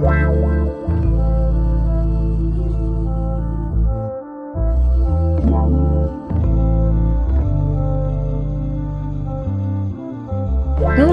Wow.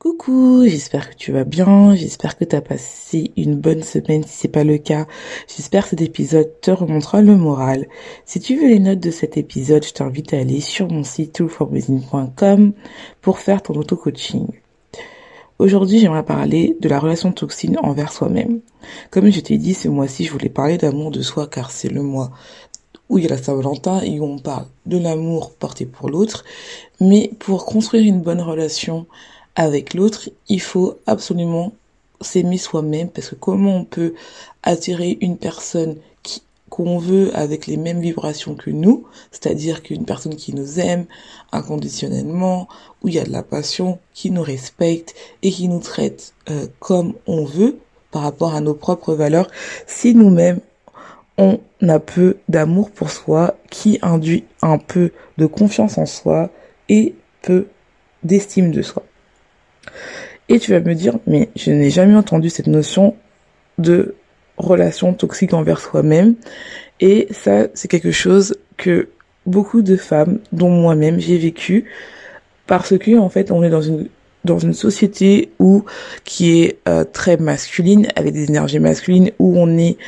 Coucou, j'espère que tu vas bien, j'espère que tu as passé une bonne semaine si c'est pas le cas. J'espère que cet épisode te remontera le moral. Si tu veux les notes de cet épisode, je t'invite à aller sur mon site toolforbusiness.com pour faire ton auto-coaching. Aujourd'hui, j'aimerais parler de la relation toxine envers soi-même. Comme je t'ai dit, ce mois-ci, je voulais parler d'amour de soi car c'est le mois où il y a la Saint-Valentin et où on parle de l'amour porté pour l'autre. Mais pour construire une bonne relation avec l'autre, il faut absolument s'aimer soi-même parce que comment on peut attirer une personne qu'on veut avec les mêmes vibrations que nous, c'est-à-dire qu'une personne qui nous aime inconditionnellement, où il y a de la passion, qui nous respecte et qui nous traite euh, comme on veut par rapport à nos propres valeurs, si nous-mêmes on a peu d'amour pour soi, qui induit un peu de confiance en soi et peu d'estime de soi. Et tu vas me dire, mais je n'ai jamais entendu cette notion de relation toxique envers soi-même. Et ça, c'est quelque chose que beaucoup de femmes, dont moi-même, j'ai vécu, parce que en fait, on est dans une dans une société où qui est euh, très masculine avec des énergies masculines où on est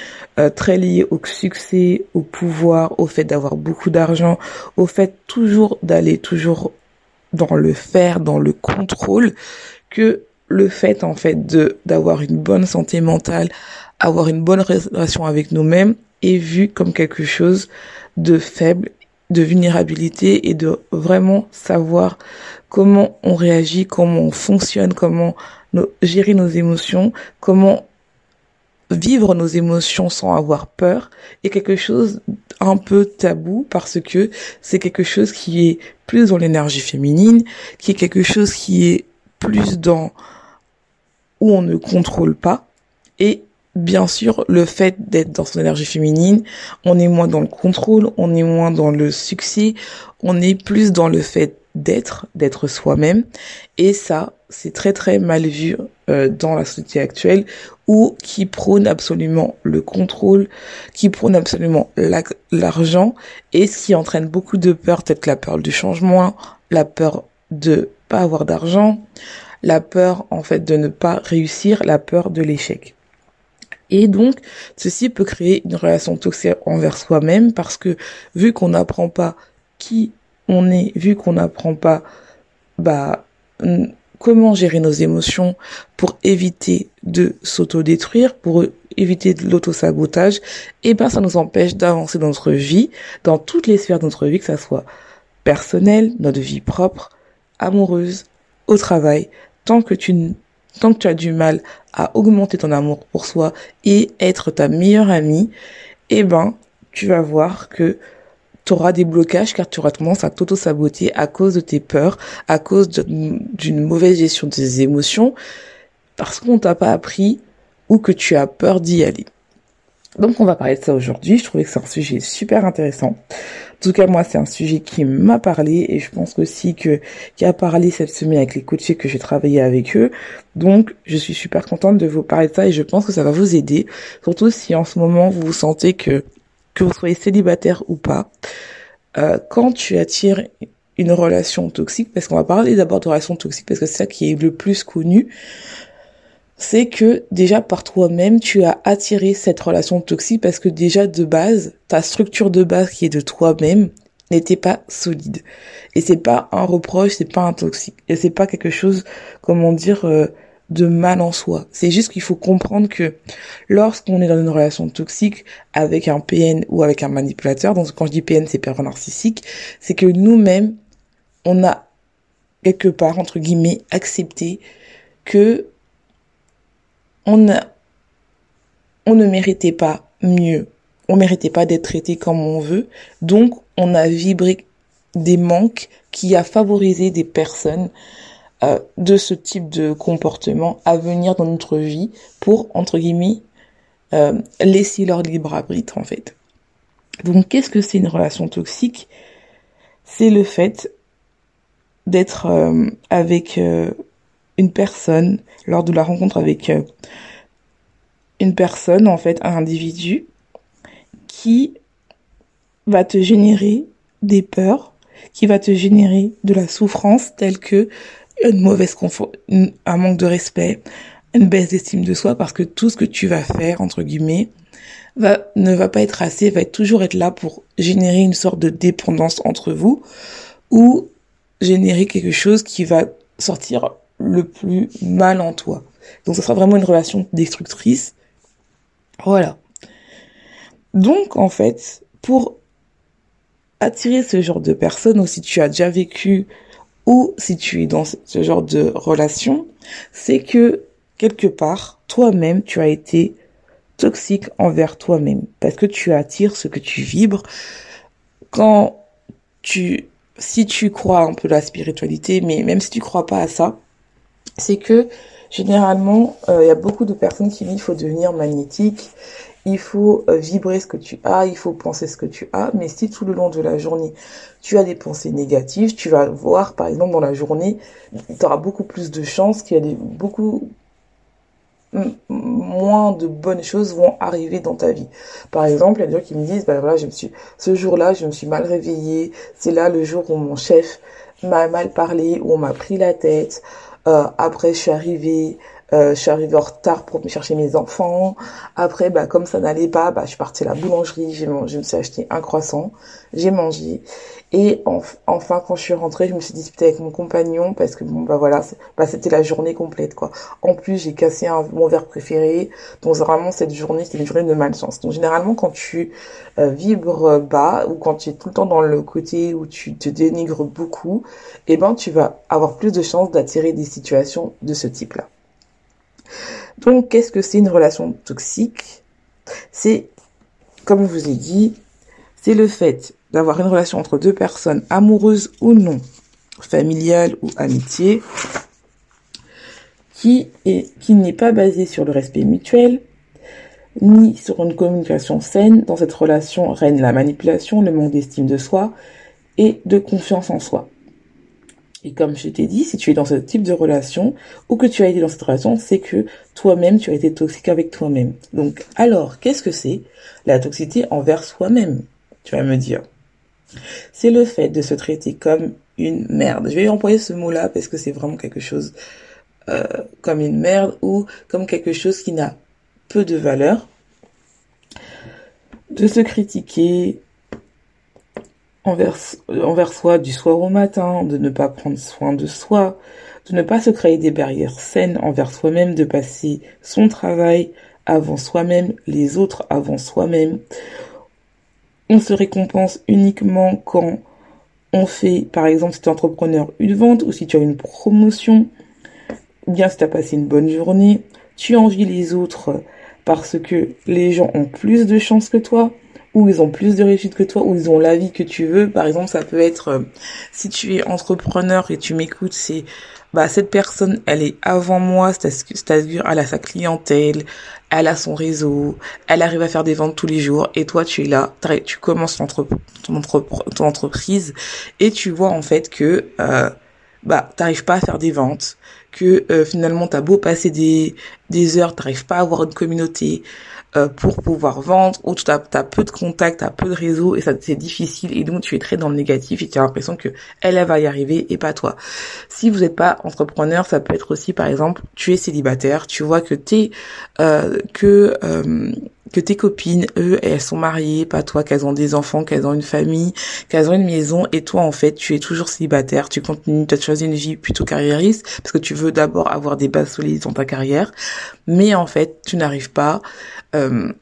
euh, très lié au succès, au pouvoir, au fait d'avoir beaucoup d'argent, au fait toujours d'aller toujours dans le faire, dans le contrôle, que le fait en fait de d'avoir une bonne santé mentale, avoir une bonne relation avec nous-mêmes est vu comme quelque chose de faible, de vulnérabilité et de vraiment savoir comment on réagit, comment on fonctionne, comment gérer nos émotions, comment vivre nos émotions sans avoir peur est quelque chose un peu tabou parce que c'est quelque chose qui est plus dans l'énergie féminine, qui est quelque chose qui est plus dans où on ne contrôle pas. Et bien sûr le fait d'être dans son énergie féminine, on est moins dans le contrôle, on est moins dans le succès, on est plus dans le fait d'être, d'être soi-même. Et ça c'est très très mal vu euh, dans la société actuelle ou qui prône absolument le contrôle, qui prône absolument l'argent et ce qui entraîne beaucoup de peur, peut-être la peur du changement, la peur de pas avoir d'argent, la peur en fait de ne pas réussir, la peur de l'échec. Et donc, ceci peut créer une relation toxique envers soi-même parce que vu qu'on n'apprend pas qui on est, vu qu'on n'apprend pas bah comment gérer nos émotions pour éviter de s'autodétruire, pour éviter de l'autosabotage, eh ben ça nous empêche d'avancer dans notre vie, dans toutes les sphères de notre vie, que ça soit personnel, notre vie propre, amoureuse, au travail, tant que tu tant que tu as du mal à augmenter ton amour pour soi et être ta meilleure amie, eh ben, tu vas voir que tu auras des blocages car tu auras tendance à t'auto-saboter à cause de tes peurs, à cause d'une mauvaise gestion de tes émotions, parce qu'on t'a pas appris ou que tu as peur d'y aller. Donc on va parler de ça aujourd'hui. Je trouvais que c'est un sujet super intéressant. En tout cas, moi, c'est un sujet qui m'a parlé et je pense aussi que qui a parlé cette semaine avec les coachés que j'ai travaillé avec eux. Donc, je suis super contente de vous parler de ça et je pense que ça va vous aider, surtout si en ce moment vous vous sentez que que vous soyez célibataire ou pas. Euh, quand tu attires une relation toxique, parce qu'on va parler d'abord de relation toxique parce que c'est ça qui est le plus connu c'est que déjà par toi-même, tu as attiré cette relation toxique parce que déjà de base, ta structure de base qui est de toi-même n'était pas solide. Et c'est pas un reproche, c'est pas un toxique. Et c'est pas quelque chose, comment dire, euh, de mal en soi. C'est juste qu'il faut comprendre que lorsqu'on est dans une relation toxique avec un PN ou avec un manipulateur, donc quand je dis PN c'est pervers narcissique, c'est que nous-mêmes, on a quelque part, entre guillemets, accepté que on on ne méritait pas mieux. On méritait pas d'être traité comme on veut. Donc, on a vibré des manques qui a favorisé des personnes euh, de ce type de comportement à venir dans notre vie pour, entre guillemets, euh, laisser leur libre arbitre, en fait. Donc, qu'est-ce que c'est une relation toxique? C'est le fait d'être euh, avec une personne, lors de la rencontre avec une personne, en fait, un individu, qui va te générer des peurs, qui va te générer de la souffrance telle que une mauvaise confort, un manque de respect, une baisse d'estime de soi parce que tout ce que tu vas faire, entre guillemets, va, ne va pas être assez, va toujours être là pour générer une sorte de dépendance entre vous ou générer quelque chose qui va sortir le plus mal en toi. Donc ça sera vraiment une relation destructrice. Voilà. Donc en fait, pour attirer ce genre de personnes ou si tu as déjà vécu ou si tu es dans ce genre de relation, c'est que quelque part, toi-même, tu as été toxique envers toi-même parce que tu attires ce que tu vibres. Quand tu, si tu crois un peu la spiritualité, mais même si tu crois pas à ça, c'est que généralement, euh, il y a beaucoup de personnes qui disent qu'il faut devenir magnétique, il faut euh, vibrer ce que tu as, il faut penser ce que tu as, mais si tout le long de la journée, tu as des pensées négatives, tu vas voir, par exemple, dans la journée, tu auras beaucoup plus de chances qu'il y a des, beaucoup moins de bonnes choses vont arriver dans ta vie. Par exemple, il y a des gens qui me disent, bah voilà, je me suis, ce jour-là, je me suis mal réveillée, c'est là le jour où mon chef m'a mal parlé, où on m'a pris la tête, euh, après je suis arrivée, euh, je suis arrivée en retard pour chercher mes enfants. Après, bah, comme ça n'allait pas, bah, je suis partie à la boulangerie, j'ai je me suis acheté un croissant, j'ai mangé. Et enfin, quand je suis rentrée, je me suis disputée avec mon compagnon parce que bon, bah voilà, bah, c'était la journée complète, quoi. En plus, j'ai cassé mon verre préféré. Donc vraiment, cette journée, c'était une journée de malchance. Donc généralement, quand tu euh, vibres bas ou quand tu es tout le temps dans le côté où tu te dénigres beaucoup, eh ben, tu vas avoir plus de chances d'attirer des situations de ce type-là. Donc, qu'est-ce que c'est une relation toxique? C'est, comme je vous ai dit, c'est le fait d'avoir une relation entre deux personnes, amoureuses ou non, familiales ou amitié, qui qui n'est pas basée sur le respect mutuel, ni sur une communication saine. Dans cette relation règne la manipulation, le manque d'estime de soi et de confiance en soi. Et comme je t'ai dit, si tu es dans ce type de relation ou que tu as été dans cette relation, c'est que toi-même, tu as été toxique avec toi-même. Donc, alors, qu'est-ce que c'est la toxicité envers soi-même Tu vas me dire. C'est le fait de se traiter comme une merde. Je vais employer ce mot-là parce que c'est vraiment quelque chose euh, comme une merde ou comme quelque chose qui n'a peu de valeur. De se critiquer, envers, soi du soir au matin, de ne pas prendre soin de soi, de ne pas se créer des barrières saines envers soi-même, de passer son travail avant soi-même, les autres avant soi-même. On se récompense uniquement quand on fait, par exemple, si tu es entrepreneur, une vente ou si tu as une promotion, bien si tu as passé une bonne journée, tu envies les autres parce que les gens ont plus de chance que toi, où ils ont plus de réussite que toi, où ils ont la vie que tu veux. Par exemple, ça peut être euh, si tu es entrepreneur et tu m'écoutes, c'est bah cette personne, elle est avant moi, c'est-à-dire elle a sa clientèle, elle a son réseau, elle arrive à faire des ventes tous les jours et toi tu es là, tu commences ton, entreprise et tu vois en fait que euh, bah t'arrives pas à faire des ventes, que euh, finalement t'as beau passer des des heures, t'arrives pas à avoir une communauté euh, pour pouvoir vendre, ou tu as, peu de contacts, t'as peu de réseau, et ça c'est difficile, et donc tu es très dans le négatif, et tu as l'impression que elle, elle va y arriver, et pas toi. Si vous n'êtes pas entrepreneur, ça peut être aussi, par exemple, tu es célibataire, tu vois que t'es, euh, que euh, que tes copines, eux, elles sont mariées, pas toi, qu'elles ont des enfants, qu'elles ont une famille, qu'elles ont une maison, et toi, en fait, tu es toujours célibataire, tu continues, tu as choisi une vie plutôt carriériste, parce que tu veux d'abord avoir des bases solides dans ta carrière, mais en fait, tu n'arrives pas, euh,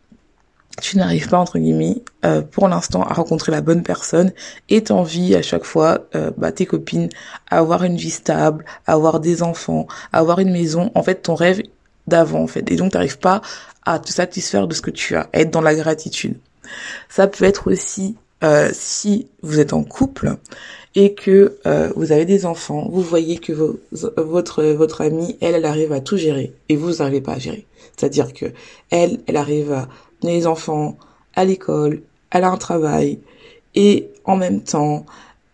tu n'arrives pas, entre guillemets, euh, pour l'instant, à rencontrer la bonne personne, et t'envies à chaque fois, euh, bah, tes copines, à avoir une vie stable, à avoir des enfants, à avoir une maison, en fait, ton rêve d'avant, en fait, et donc t'arrives pas à te satisfaire de ce que tu as, être dans la gratitude. Ça peut être aussi euh, si vous êtes en couple et que euh, vous avez des enfants, vous voyez que votre votre amie, elle, elle arrive à tout gérer et vous n'arrivez pas à gérer. C'est-à-dire que elle, elle arrive à mener les enfants à l'école, elle a un travail et en même temps,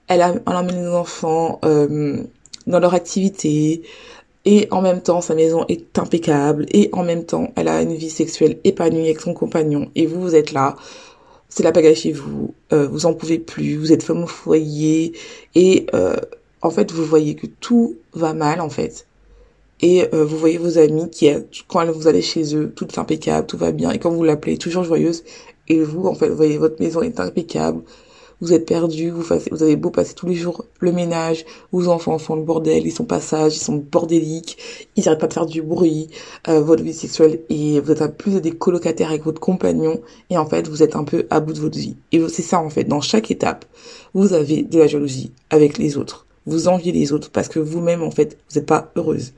elle, a, elle emmène les enfants euh, dans leur activité, et en même temps sa maison est impeccable. Et en même temps elle a une vie sexuelle épanouie avec son compagnon. Et vous vous êtes là. C'est la pagaille chez vous. Euh, vous en pouvez plus. Vous êtes femme au foyer et euh, en fait vous voyez que tout va mal en fait. Et euh, vous voyez vos amis qui quand vous allez chez eux tout est impeccable tout va bien. Et quand vous l'appelez toujours joyeuse. Et vous en fait vous voyez votre maison est impeccable vous êtes perdu, vous, vous avez beau passer tous les jours le ménage, vos enfants font le bordel, ils sont pas sages, ils sont bordéliques, ils n'arrêtent pas de faire du bruit, euh, votre vie sexuelle, et vous êtes à plus des colocataires avec votre compagnon, et en fait, vous êtes un peu à bout de votre vie. Et c'est ça, en fait, dans chaque étape, vous avez de la jalousie avec les autres. Vous enviez les autres parce que vous-même, en fait, vous n'êtes pas heureuse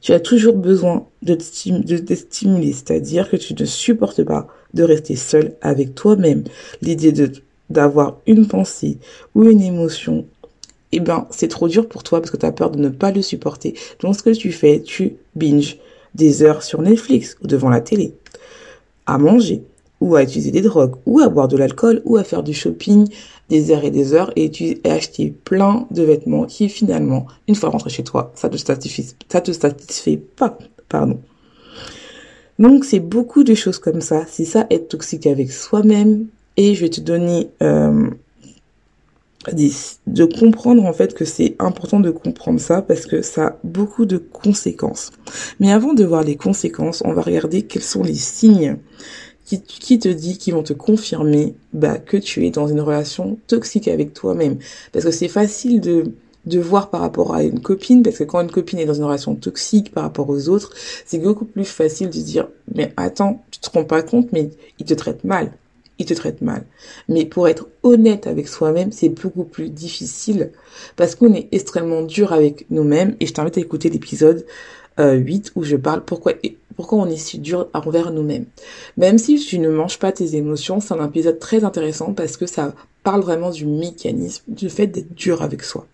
tu as toujours besoin de te, stimuler, c'est-à-dire que tu ne supportes pas de rester seul avec toi-même. L'idée d'avoir une pensée ou une émotion, eh ben, c'est trop dur pour toi parce que tu as peur de ne pas le supporter. Donc, ce que tu fais, tu binges des heures sur Netflix ou devant la télé, à manger, ou à utiliser des drogues, ou à boire de l'alcool, ou à faire du shopping des heures et des heures, et as acheté plein de vêtements qui finalement, une fois rentré chez toi, ça te satisfait, ça te satisfait pas, pardon. Donc c'est beaucoup de choses comme ça. C'est ça être toxique avec soi-même. Et je vais te donner euh, de comprendre en fait que c'est important de comprendre ça parce que ça a beaucoup de conséquences. Mais avant de voir les conséquences, on va regarder quels sont les signes qui, te dit, qui vont te confirmer bah, que tu es dans une relation toxique avec toi-même. Parce que c'est facile de de voir par rapport à une copine, parce que quand une copine est dans une relation toxique par rapport aux autres, c'est beaucoup plus facile de dire, mais attends, tu te rends pas compte, mais il te traite mal. Il te traite mal. Mais pour être honnête avec soi-même, c'est beaucoup plus difficile parce qu'on est extrêmement dur avec nous-mêmes et je t'invite à écouter l'épisode 8 euh, où je parle pourquoi pourquoi on est si dur envers nous-mêmes. Même si tu ne manges pas tes émotions, c'est un épisode très intéressant parce que ça parle vraiment du mécanisme, du fait d'être dur avec soi.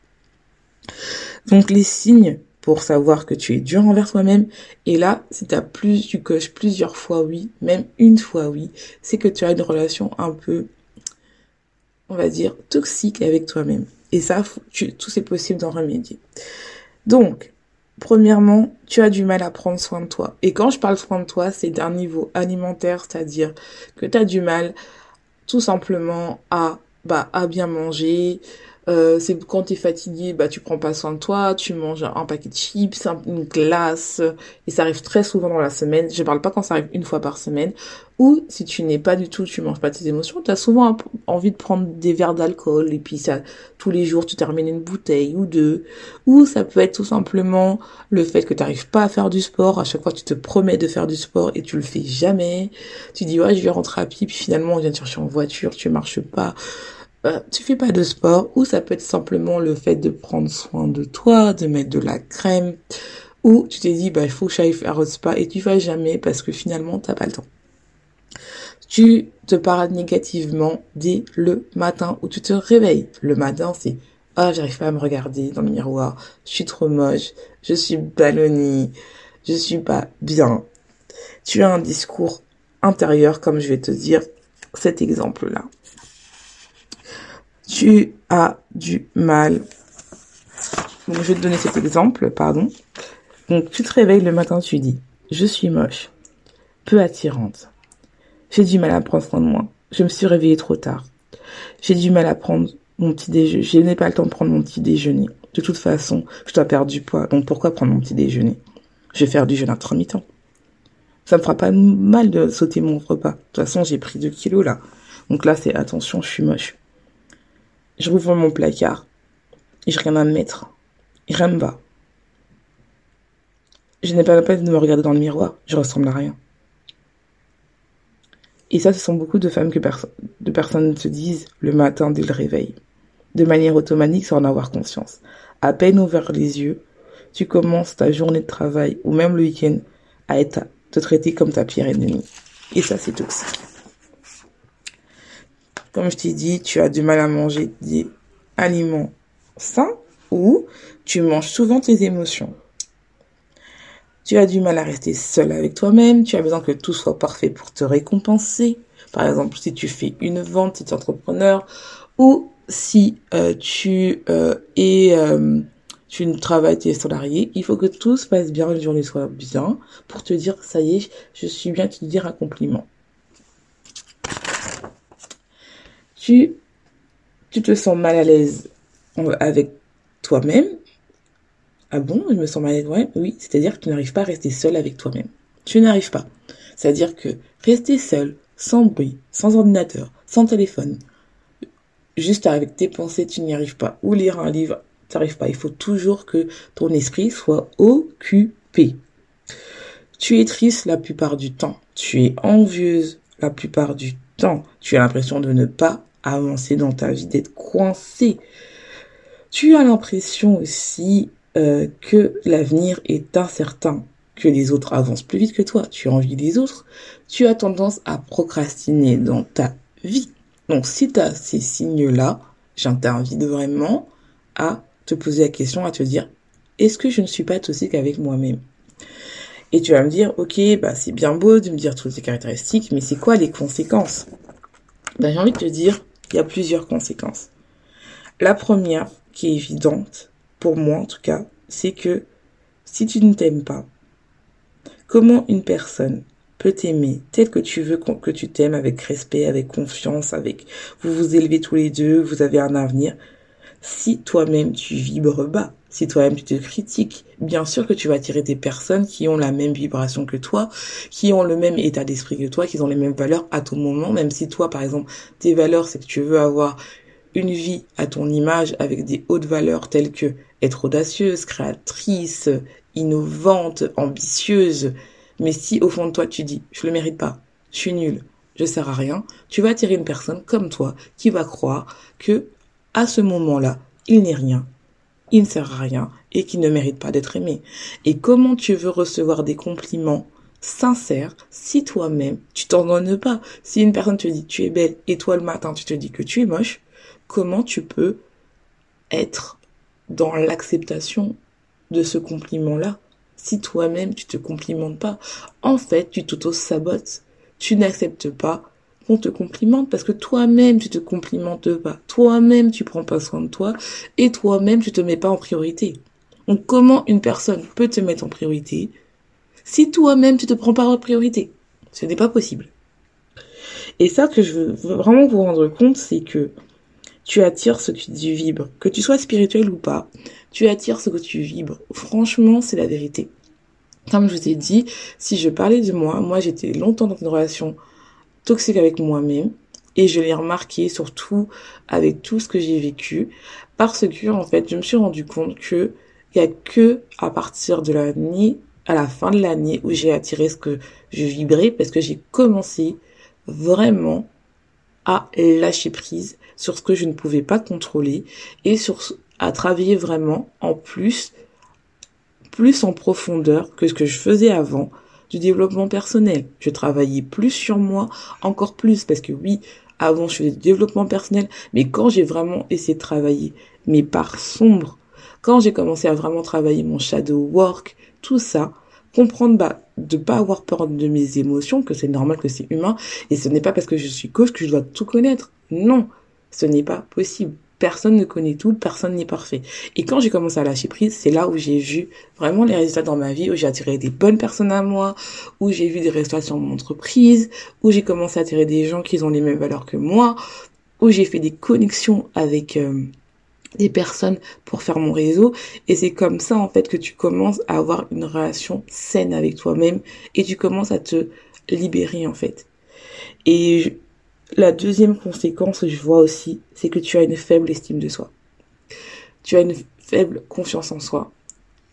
Donc les signes pour savoir que tu es dur envers toi-même, et là, si as plus, tu coches plusieurs fois oui, même une fois oui, c'est que tu as une relation un peu, on va dire, toxique avec toi-même. Et ça, tout c'est possible d'en remédier. Donc, Premièrement, tu as du mal à prendre soin de toi. Et quand je parle soin de toi, c'est d'un niveau alimentaire, c'est-à-dire que tu as du mal tout simplement à bah à bien manger, euh, c'est quand tu es fatigué, bah tu prends pas soin de toi, tu manges un paquet de chips, une glace, et ça arrive très souvent dans la semaine. Je parle pas quand ça arrive une fois par semaine. Ou si tu n'es pas du tout, tu manges pas tes émotions, tu as souvent envie de prendre des verres d'alcool et puis ça tous les jours tu termines une bouteille ou deux. Ou ça peut être tout simplement le fait que tu n'arrives pas à faire du sport. À chaque fois tu te promets de faire du sport et tu le fais jamais. Tu dis ouais je vais rentrer à pied puis finalement on vient te chercher en voiture, tu marches pas. Euh, tu fais pas de sport, ou ça peut être simplement le fait de prendre soin de toi, de mettre de la crème, ou tu t'es dit, bah, il faut que j'aille faire un spa et tu vas jamais parce que finalement, t'as pas le temps. Tu te parades négativement dès le matin où tu te réveilles. Le matin, c'est, ah, j'arrive pas à me regarder dans le miroir, je suis trop moche, je suis ballonnie, je suis pas bien. Tu as un discours intérieur, comme je vais te dire cet exemple-là tu as du mal. Je vais te donner cet exemple, pardon. Donc tu te réveilles le matin, tu dis, je suis moche, peu attirante, j'ai du mal à prendre soin de moi, je me suis réveillée trop tard, j'ai du mal à prendre mon petit déjeuner, je n'ai pas le temps de prendre mon petit déjeuner. De toute façon, je dois perdre du poids, donc pourquoi prendre mon petit déjeuner? Je vais faire du jeûne intermittent. Ça me fera pas mal de sauter mon repas. De toute façon, j'ai pris 2 kilos là. Donc là, c'est attention, je suis moche. Je rouvre mon placard. J'ai rien à me mettre. Rien me va. Je n'ai pas la peine de me regarder dans le miroir. Je ressemble à rien. Et ça, ce sont beaucoup de femmes que de personnes se disent le matin dès le réveil. De manière automatique sans en avoir conscience. À peine ouvert les yeux, tu commences ta journée de travail ou même le week-end à être, te traiter comme ta pire ennemie. Et ça, c'est toxique. Comme je t'ai dit, tu as du mal à manger des aliments sains ou tu manges souvent tes émotions. Tu as du mal à rester seul avec toi-même, tu as besoin que tout soit parfait pour te récompenser. Par exemple, si tu fais une vente, si tu es entrepreneur, ou si euh, tu euh, es euh, tu travailles, tu es salarié, il faut que tout se passe bien, une journée soit bien, pour te dire, ça y est, je suis bien, te dire un compliment. tu, tu te sens mal à l'aise avec toi-même. Ah bon, je me sens mal ouais, Oui, c'est-à-dire que tu n'arrives pas à rester seul avec toi-même. Tu n'arrives pas. C'est-à-dire que rester seul, sans bruit, sans ordinateur, sans téléphone, juste avec tes pensées, tu n'y arrives pas. Ou lire un livre, tu n'arrives pas. Il faut toujours que ton esprit soit occupé. Tu es triste la plupart du temps. Tu es envieuse la plupart du temps. Tu as l'impression de ne pas avancer dans ta vie, d'être coincé. Tu as l'impression aussi euh, que l'avenir est incertain, que les autres avancent plus vite que toi, tu as envie des autres, tu as tendance à procrastiner dans ta vie. Donc si tu as ces signes-là, j'intervite vraiment à te poser la question, à te dire, est-ce que je ne suis pas toxique avec moi-même? Et tu vas me dire, ok, bah c'est bien beau de me dire toutes ces caractéristiques, mais c'est quoi les conséquences? Ben, J'ai envie de te dire, il y a plusieurs conséquences. La première, qui est évidente, pour moi en tout cas, c'est que si tu ne t'aimes pas, comment une personne peut t'aimer tel que tu veux que tu t'aimes avec respect, avec confiance, avec vous vous élevez tous les deux, vous avez un avenir, si toi-même tu vibres bas, si toi-même tu te critiques, bien sûr que tu vas attirer des personnes qui ont la même vibration que toi, qui ont le même état d'esprit que toi, qui ont les mêmes valeurs à tout moment, même si toi, par exemple, tes valeurs, c'est que tu veux avoir une vie à ton image avec des hautes valeurs telles que être audacieuse, créatrice, innovante, ambitieuse. Mais si au fond de toi tu dis, je le mérite pas, je suis nulle, je sers à rien, tu vas attirer une personne comme toi qui va croire que à ce moment-là, il n'est rien, il ne sert à rien et qu'il ne mérite pas d'être aimé. Et comment tu veux recevoir des compliments sincères si toi-même tu t'en donnes pas? Si une personne te dit tu es belle et toi le matin tu te dis que tu es moche, comment tu peux être dans l'acceptation de ce compliment-là si toi-même tu te complimentes pas En fait, tu t'auto-sabotes. Tu n'acceptes pas qu'on te complimente parce que toi-même tu te complimentes pas. Toi-même tu prends pas soin de toi et toi-même tu te mets pas en priorité. Donc comment une personne peut te mettre en priorité si toi-même tu te prends pas en priorité? Ce n'est pas possible. Et ça que je veux vraiment vous rendre compte, c'est que tu attires ce que tu vibres. Que tu sois spirituel ou pas, tu attires ce que tu vibres. Franchement, c'est la vérité. Comme je vous ai dit, si je parlais de moi, moi j'étais longtemps dans une relation toxique avec moi-même et je l'ai remarqué surtout avec tout ce que j'ai vécu parce que en fait je me suis rendu compte que il y a que à partir de l'année à la fin de l'année où j'ai attiré ce que je vibrais parce que j'ai commencé vraiment à lâcher prise sur ce que je ne pouvais pas contrôler et sur à travailler vraiment en plus plus en profondeur que ce que je faisais avant du développement personnel. Je travaillais plus sur moi, encore plus, parce que oui, avant je faisais du développement personnel, mais quand j'ai vraiment essayé de travailler mes parts sombres, quand j'ai commencé à vraiment travailler mon shadow work, tout ça, comprendre bah, de pas avoir peur de mes émotions, que c'est normal, que c'est humain, et ce n'est pas parce que je suis coach que je dois tout connaître. Non, ce n'est pas possible. Personne ne connaît tout, personne n'est parfait. Et quand j'ai commencé à lâcher prise, c'est là où j'ai vu vraiment les résultats dans ma vie, où j'ai attiré des bonnes personnes à moi, où j'ai vu des résultats sur mon entreprise, où j'ai commencé à attirer des gens qui ont les mêmes valeurs que moi, où j'ai fait des connexions avec euh, des personnes pour faire mon réseau. Et c'est comme ça, en fait, que tu commences à avoir une relation saine avec toi-même et tu commences à te libérer, en fait. Et la deuxième conséquence que je vois aussi, c'est que tu as une faible estime de soi. Tu as une faible confiance en soi.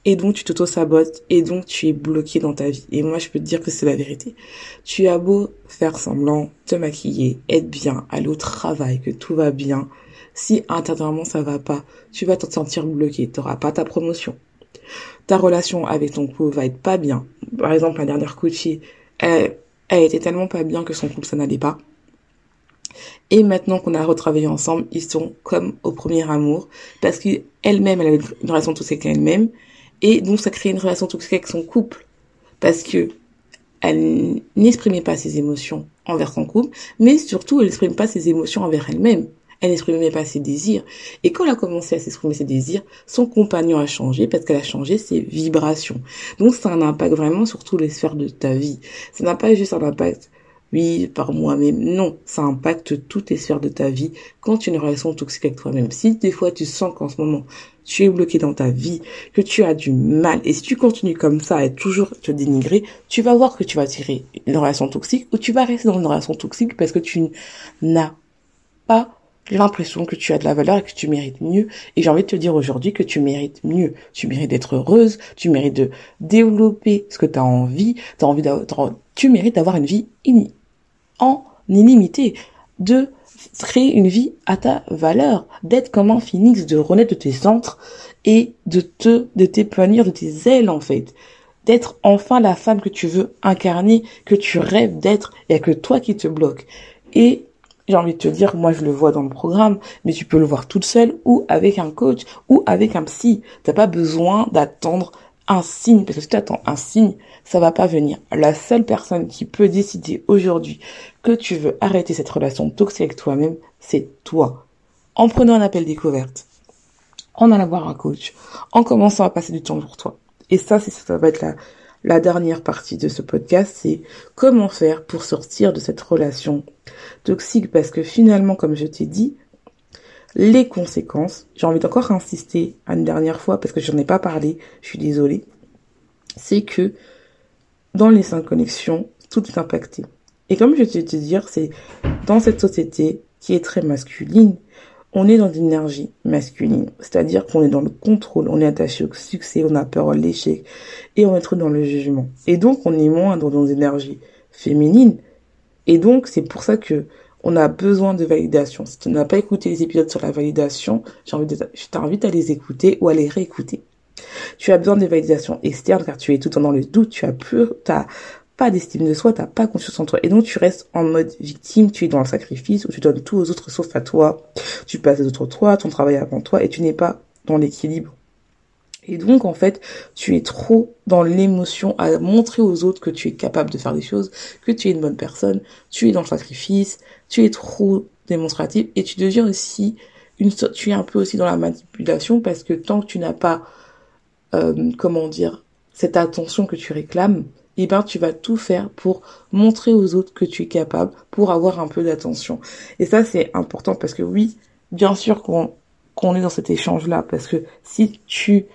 Et donc tu t'auto-sabotes et donc tu es bloqué dans ta vie. Et moi je peux te dire que c'est la vérité. Tu as beau faire semblant, te maquiller, être bien, aller au travail, que tout va bien. Si intérieurement ça va pas, tu vas te sentir bloqué. Tu n'auras pas ta promotion. Ta relation avec ton couple va être pas bien. Par exemple, la dernière coachée, elle, elle était tellement pas bien que son couple ça n'allait pas. Et maintenant qu'on a retravaillé ensemble, ils sont comme au premier amour, parce qu'elle-même, elle avait une relation toxique avec elle-même, et donc ça crée une relation toxique avec son couple, parce que elle n'exprimait pas ses émotions envers son couple, mais surtout elle n'exprime pas ses émotions envers elle-même. Elle n'exprimait pas ses désirs. Et quand elle a commencé à s'exprimer ses désirs, son compagnon a changé parce qu'elle a changé ses vibrations. Donc ça a un impact vraiment sur toutes les sphères de ta vie. Ça n'a pas juste un impact oui, par moi-même. Non, ça impacte toutes les sphères de ta vie quand tu as une relation toxique avec toi-même. Si des fois tu sens qu'en ce moment tu es bloqué dans ta vie, que tu as du mal, et si tu continues comme ça à toujours te dénigrer, tu vas voir que tu vas tirer une relation toxique ou tu vas rester dans une relation toxique parce que tu n'as pas l'impression que tu as de la valeur et que tu mérites mieux. Et j'ai envie de te dire aujourd'hui que tu mérites mieux. Tu mérites d'être heureuse, tu mérites de développer ce que tu as envie, envie tu mérites d'avoir une vie inie en illimité, de créer une vie à ta valeur, d'être comme un phoenix, de renaître de tes centres et de te, de t'épanouir de tes ailes en fait, d'être enfin la femme que tu veux incarner, que tu rêves d'être, et que toi qui te bloque. Et j'ai envie de te dire, moi je le vois dans le programme, mais tu peux le voir toute seule ou avec un coach ou avec un psy. T'as pas besoin d'attendre un signe, parce que si tu attends un signe, ça va pas venir. La seule personne qui peut décider aujourd'hui que tu veux arrêter cette relation toxique avec toi-même, c'est toi. En prenant un appel découverte, en allant voir un coach, en commençant à passer du temps pour toi. Et ça, ça va être la dernière partie de ce podcast, c'est comment faire pour sortir de cette relation toxique, parce que finalement, comme je t'ai dit, les conséquences, j'ai envie d'encore insister une dernière fois parce que j'en ai pas parlé, je suis désolée, c'est que dans les cinq connexions, tout est impacté. Et comme je te te dire, c'est dans cette société qui est très masculine, on est dans une énergie masculine. C'est-à-dire qu'on est dans le contrôle, on est attaché au succès, on a peur à l'échec et on est trop dans le jugement. Et donc, on est moins dans une énergie féminine. Et donc, c'est pour ça que on a besoin de validation. Si tu n'as pas écouté les épisodes sur la validation, je t'invite à les écouter ou à les réécouter. Tu as besoin de validation externe car tu es tout le temps dans le doute, tu as peur, t'as pas d'estime de soi, t'as pas confiance en toi. Et donc tu restes en mode victime, tu es dans le sacrifice où tu donnes tout aux autres sauf à toi. Tu passes les autres toi, ton travail avant toi et tu n'es pas dans l'équilibre. Et donc, en fait, tu es trop dans l'émotion à montrer aux autres que tu es capable de faire des choses, que tu es une bonne personne, tu es dans le sacrifice, tu es trop démonstratif et tu deviens aussi une tu es un peu aussi dans la manipulation parce que tant que tu n'as pas euh, comment dire cette attention que tu réclames eh ben tu vas tout faire pour montrer aux autres que tu es capable pour avoir un peu d'attention. Et ça c'est important parce que oui bien sûr qu'on qu'on est dans cet échange là parce que si tu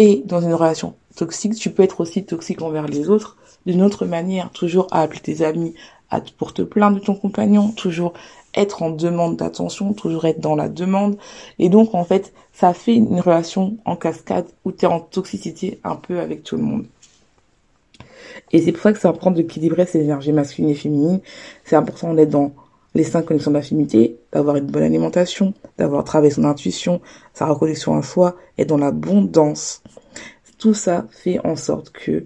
es dans une relation toxique tu peux être aussi toxique envers les autres d'une autre manière toujours à appeler tes amis pour te plaindre de ton compagnon, toujours être en demande d'attention, toujours être dans la demande. Et donc, en fait, ça fait une relation en cascade où tu es en toxicité un peu avec tout le monde. Et c'est pour ça que c'est important d'équilibrer ces énergies masculines et féminines. C'est important d'être dans les cinq connexions d'affinité, d'avoir une bonne alimentation, d'avoir travaillé son intuition, sa reconnexion à soi, et dans l'abondance. Tout ça fait en sorte que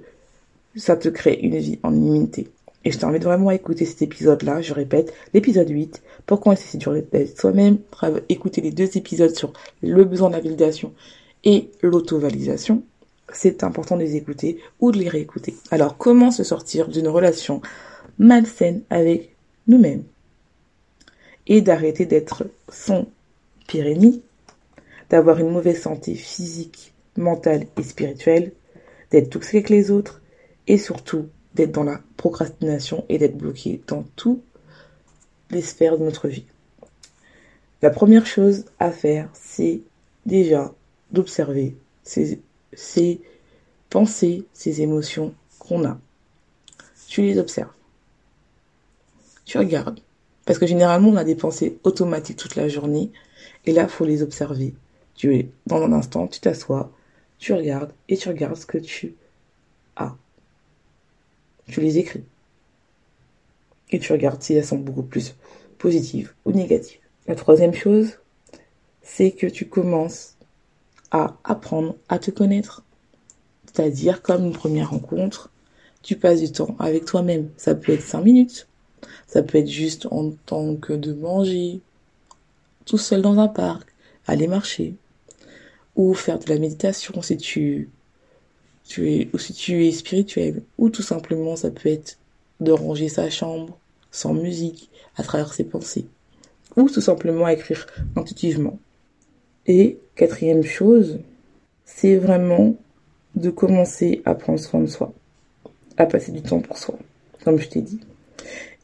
ça te crée une vie en illimité. Et je t'invite vraiment à écouter cet épisode-là, je répète, l'épisode 8, pourquoi essayer de dur soi-même, écouter les deux épisodes sur le besoin de validation et l'auto-validation. C'est important de les écouter ou de les réécouter. Alors, comment se sortir d'une relation malsaine avec nous-mêmes? Et d'arrêter d'être son ennemi, d'avoir une mauvaise santé physique, mentale et spirituelle, d'être toxique avec les autres et surtout d'être dans la procrastination et d'être bloqué dans toutes les sphères de notre vie. La première chose à faire, c'est déjà d'observer ces, ces pensées, ces émotions qu'on a. Tu les observes. Tu regardes. Parce que généralement, on a des pensées automatiques toute la journée. Et là, faut les observer. Tu es dans un instant, tu t'assois, tu regardes et tu regardes ce que tu as. Tu les écris. Et tu regardes si elles sont beaucoup plus positives ou négatives. La troisième chose, c'est que tu commences à apprendre à te connaître. C'est-à-dire, comme une première rencontre, tu passes du temps avec toi-même. Ça peut être cinq minutes. Ça peut être juste en tant que de manger, tout seul dans un parc, aller marcher, ou faire de la méditation si tu, es, si tu es spirituel, ou tout simplement ça peut être de ranger sa chambre sans musique, à travers ses pensées, ou tout simplement écrire intuitivement. Et quatrième chose, c'est vraiment de commencer à prendre soin de soi, à passer du temps pour soi, comme je t'ai dit.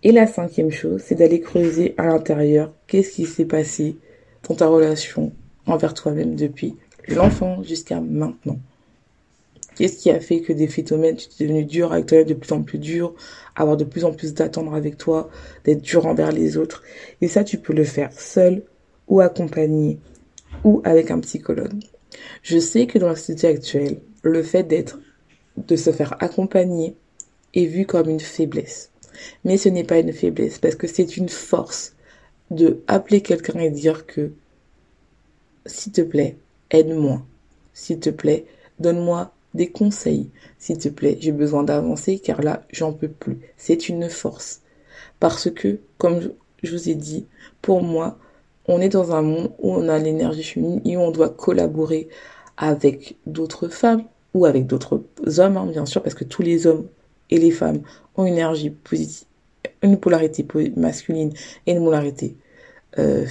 Et la cinquième chose, c'est d'aller creuser à l'intérieur qu'est-ce qui s'est passé dans ta relation envers toi-même depuis l'enfant jusqu'à maintenant? Qu'est-ce qui a fait que des phénomènes, tu es devenu dur avec toi, de plus en plus dur, avoir de plus en plus d'attendre avec toi, d'être dur envers les autres? Et ça, tu peux le faire seul ou accompagné ou avec un psychologue. Je sais que dans la société actuelle, le fait d'être, de se faire accompagner est vu comme une faiblesse. Mais ce n'est pas une faiblesse parce que c'est une force de appeler quelqu'un et dire que, s'il te plaît, aide-moi. S'il te plaît, donne-moi des conseils. S'il te plaît, j'ai besoin d'avancer car là, j'en peux plus. C'est une force. Parce que, comme je vous ai dit, pour moi, on est dans un monde où on a l'énergie féminine et où on doit collaborer avec d'autres femmes ou avec d'autres hommes, hein, bien sûr, parce que tous les hommes et les femmes ont une énergie positive, une polarité masculine et une polarité euh,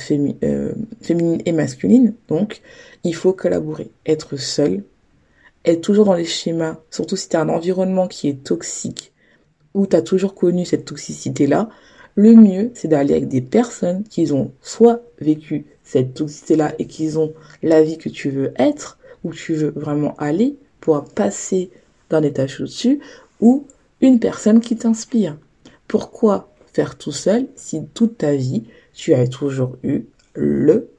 euh, féminine et masculine. Donc, il faut collaborer. Être seul, être toujours dans les schémas, surtout si tu as un environnement qui est toxique, ou tu as toujours connu cette toxicité-là, le mieux, c'est d'aller avec des personnes qui ont soit vécu cette toxicité-là et qui ont la vie que tu veux être, ou tu veux vraiment aller pour passer d'un étage au-dessus, ou une personne qui t'inspire. Pourquoi faire tout seul si toute ta vie, tu as toujours eu le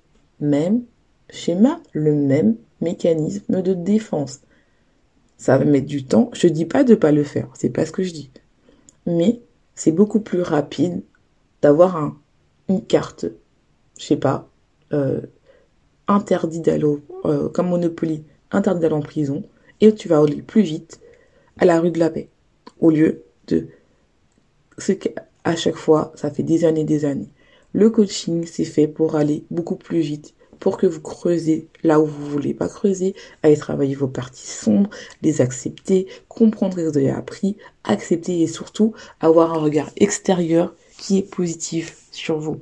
même schéma, le même mécanisme de défense? Ça va mettre du temps. Je dis pas de pas le faire, c'est pas ce que je dis. Mais c'est beaucoup plus rapide d'avoir un, une carte, je sais pas, euh, interdit d'aller, euh, comme Monopoly, interdit d'aller en prison, et tu vas aller plus vite à la rue de la paix, au lieu de ce qu'à chaque fois, ça fait des années, des années. Le coaching, c'est fait pour aller beaucoup plus vite, pour que vous creusez là où vous voulez pas creuser, aller travailler vos parties sombres, les accepter, comprendre ce que vous avez appris, accepter et surtout avoir un regard extérieur qui est positif sur vous.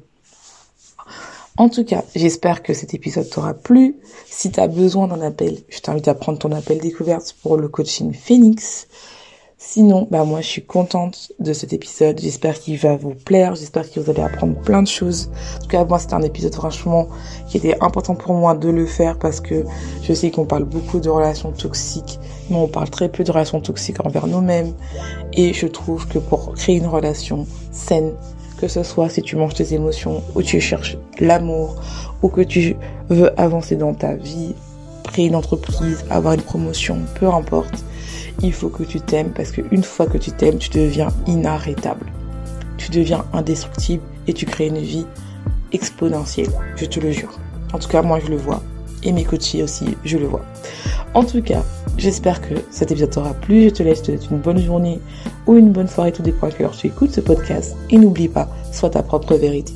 En tout cas, j'espère que cet épisode t'aura plu. Si tu as besoin d'un appel, je t'invite à prendre ton appel découverte pour le coaching Phoenix. Sinon, bah moi je suis contente de cet épisode. J'espère qu'il va vous plaire. J'espère que vous allez apprendre plein de choses. En tout cas, moi c'était un épisode franchement qui était important pour moi de le faire parce que je sais qu'on parle beaucoup de relations toxiques, mais on parle très peu de relations toxiques envers nous-mêmes. Et je trouve que pour créer une relation saine, que ce soit si tu manges tes émotions ou tu cherches l'amour ou que tu veux avancer dans ta vie, créer une entreprise, avoir une promotion, peu importe il faut que tu t'aimes parce qu'une fois que tu t'aimes, tu deviens inarrêtable. Tu deviens indestructible et tu crées une vie exponentielle. Je te le jure. En tout cas, moi, je le vois. Et mes coachés aussi, je le vois. En tout cas, j'espère que cet épisode t'aura plu. Je te laisse une bonne journée ou une bonne soirée, tout dépend à quelle tu écoutes ce podcast. Et n'oublie pas, sois ta propre vérité.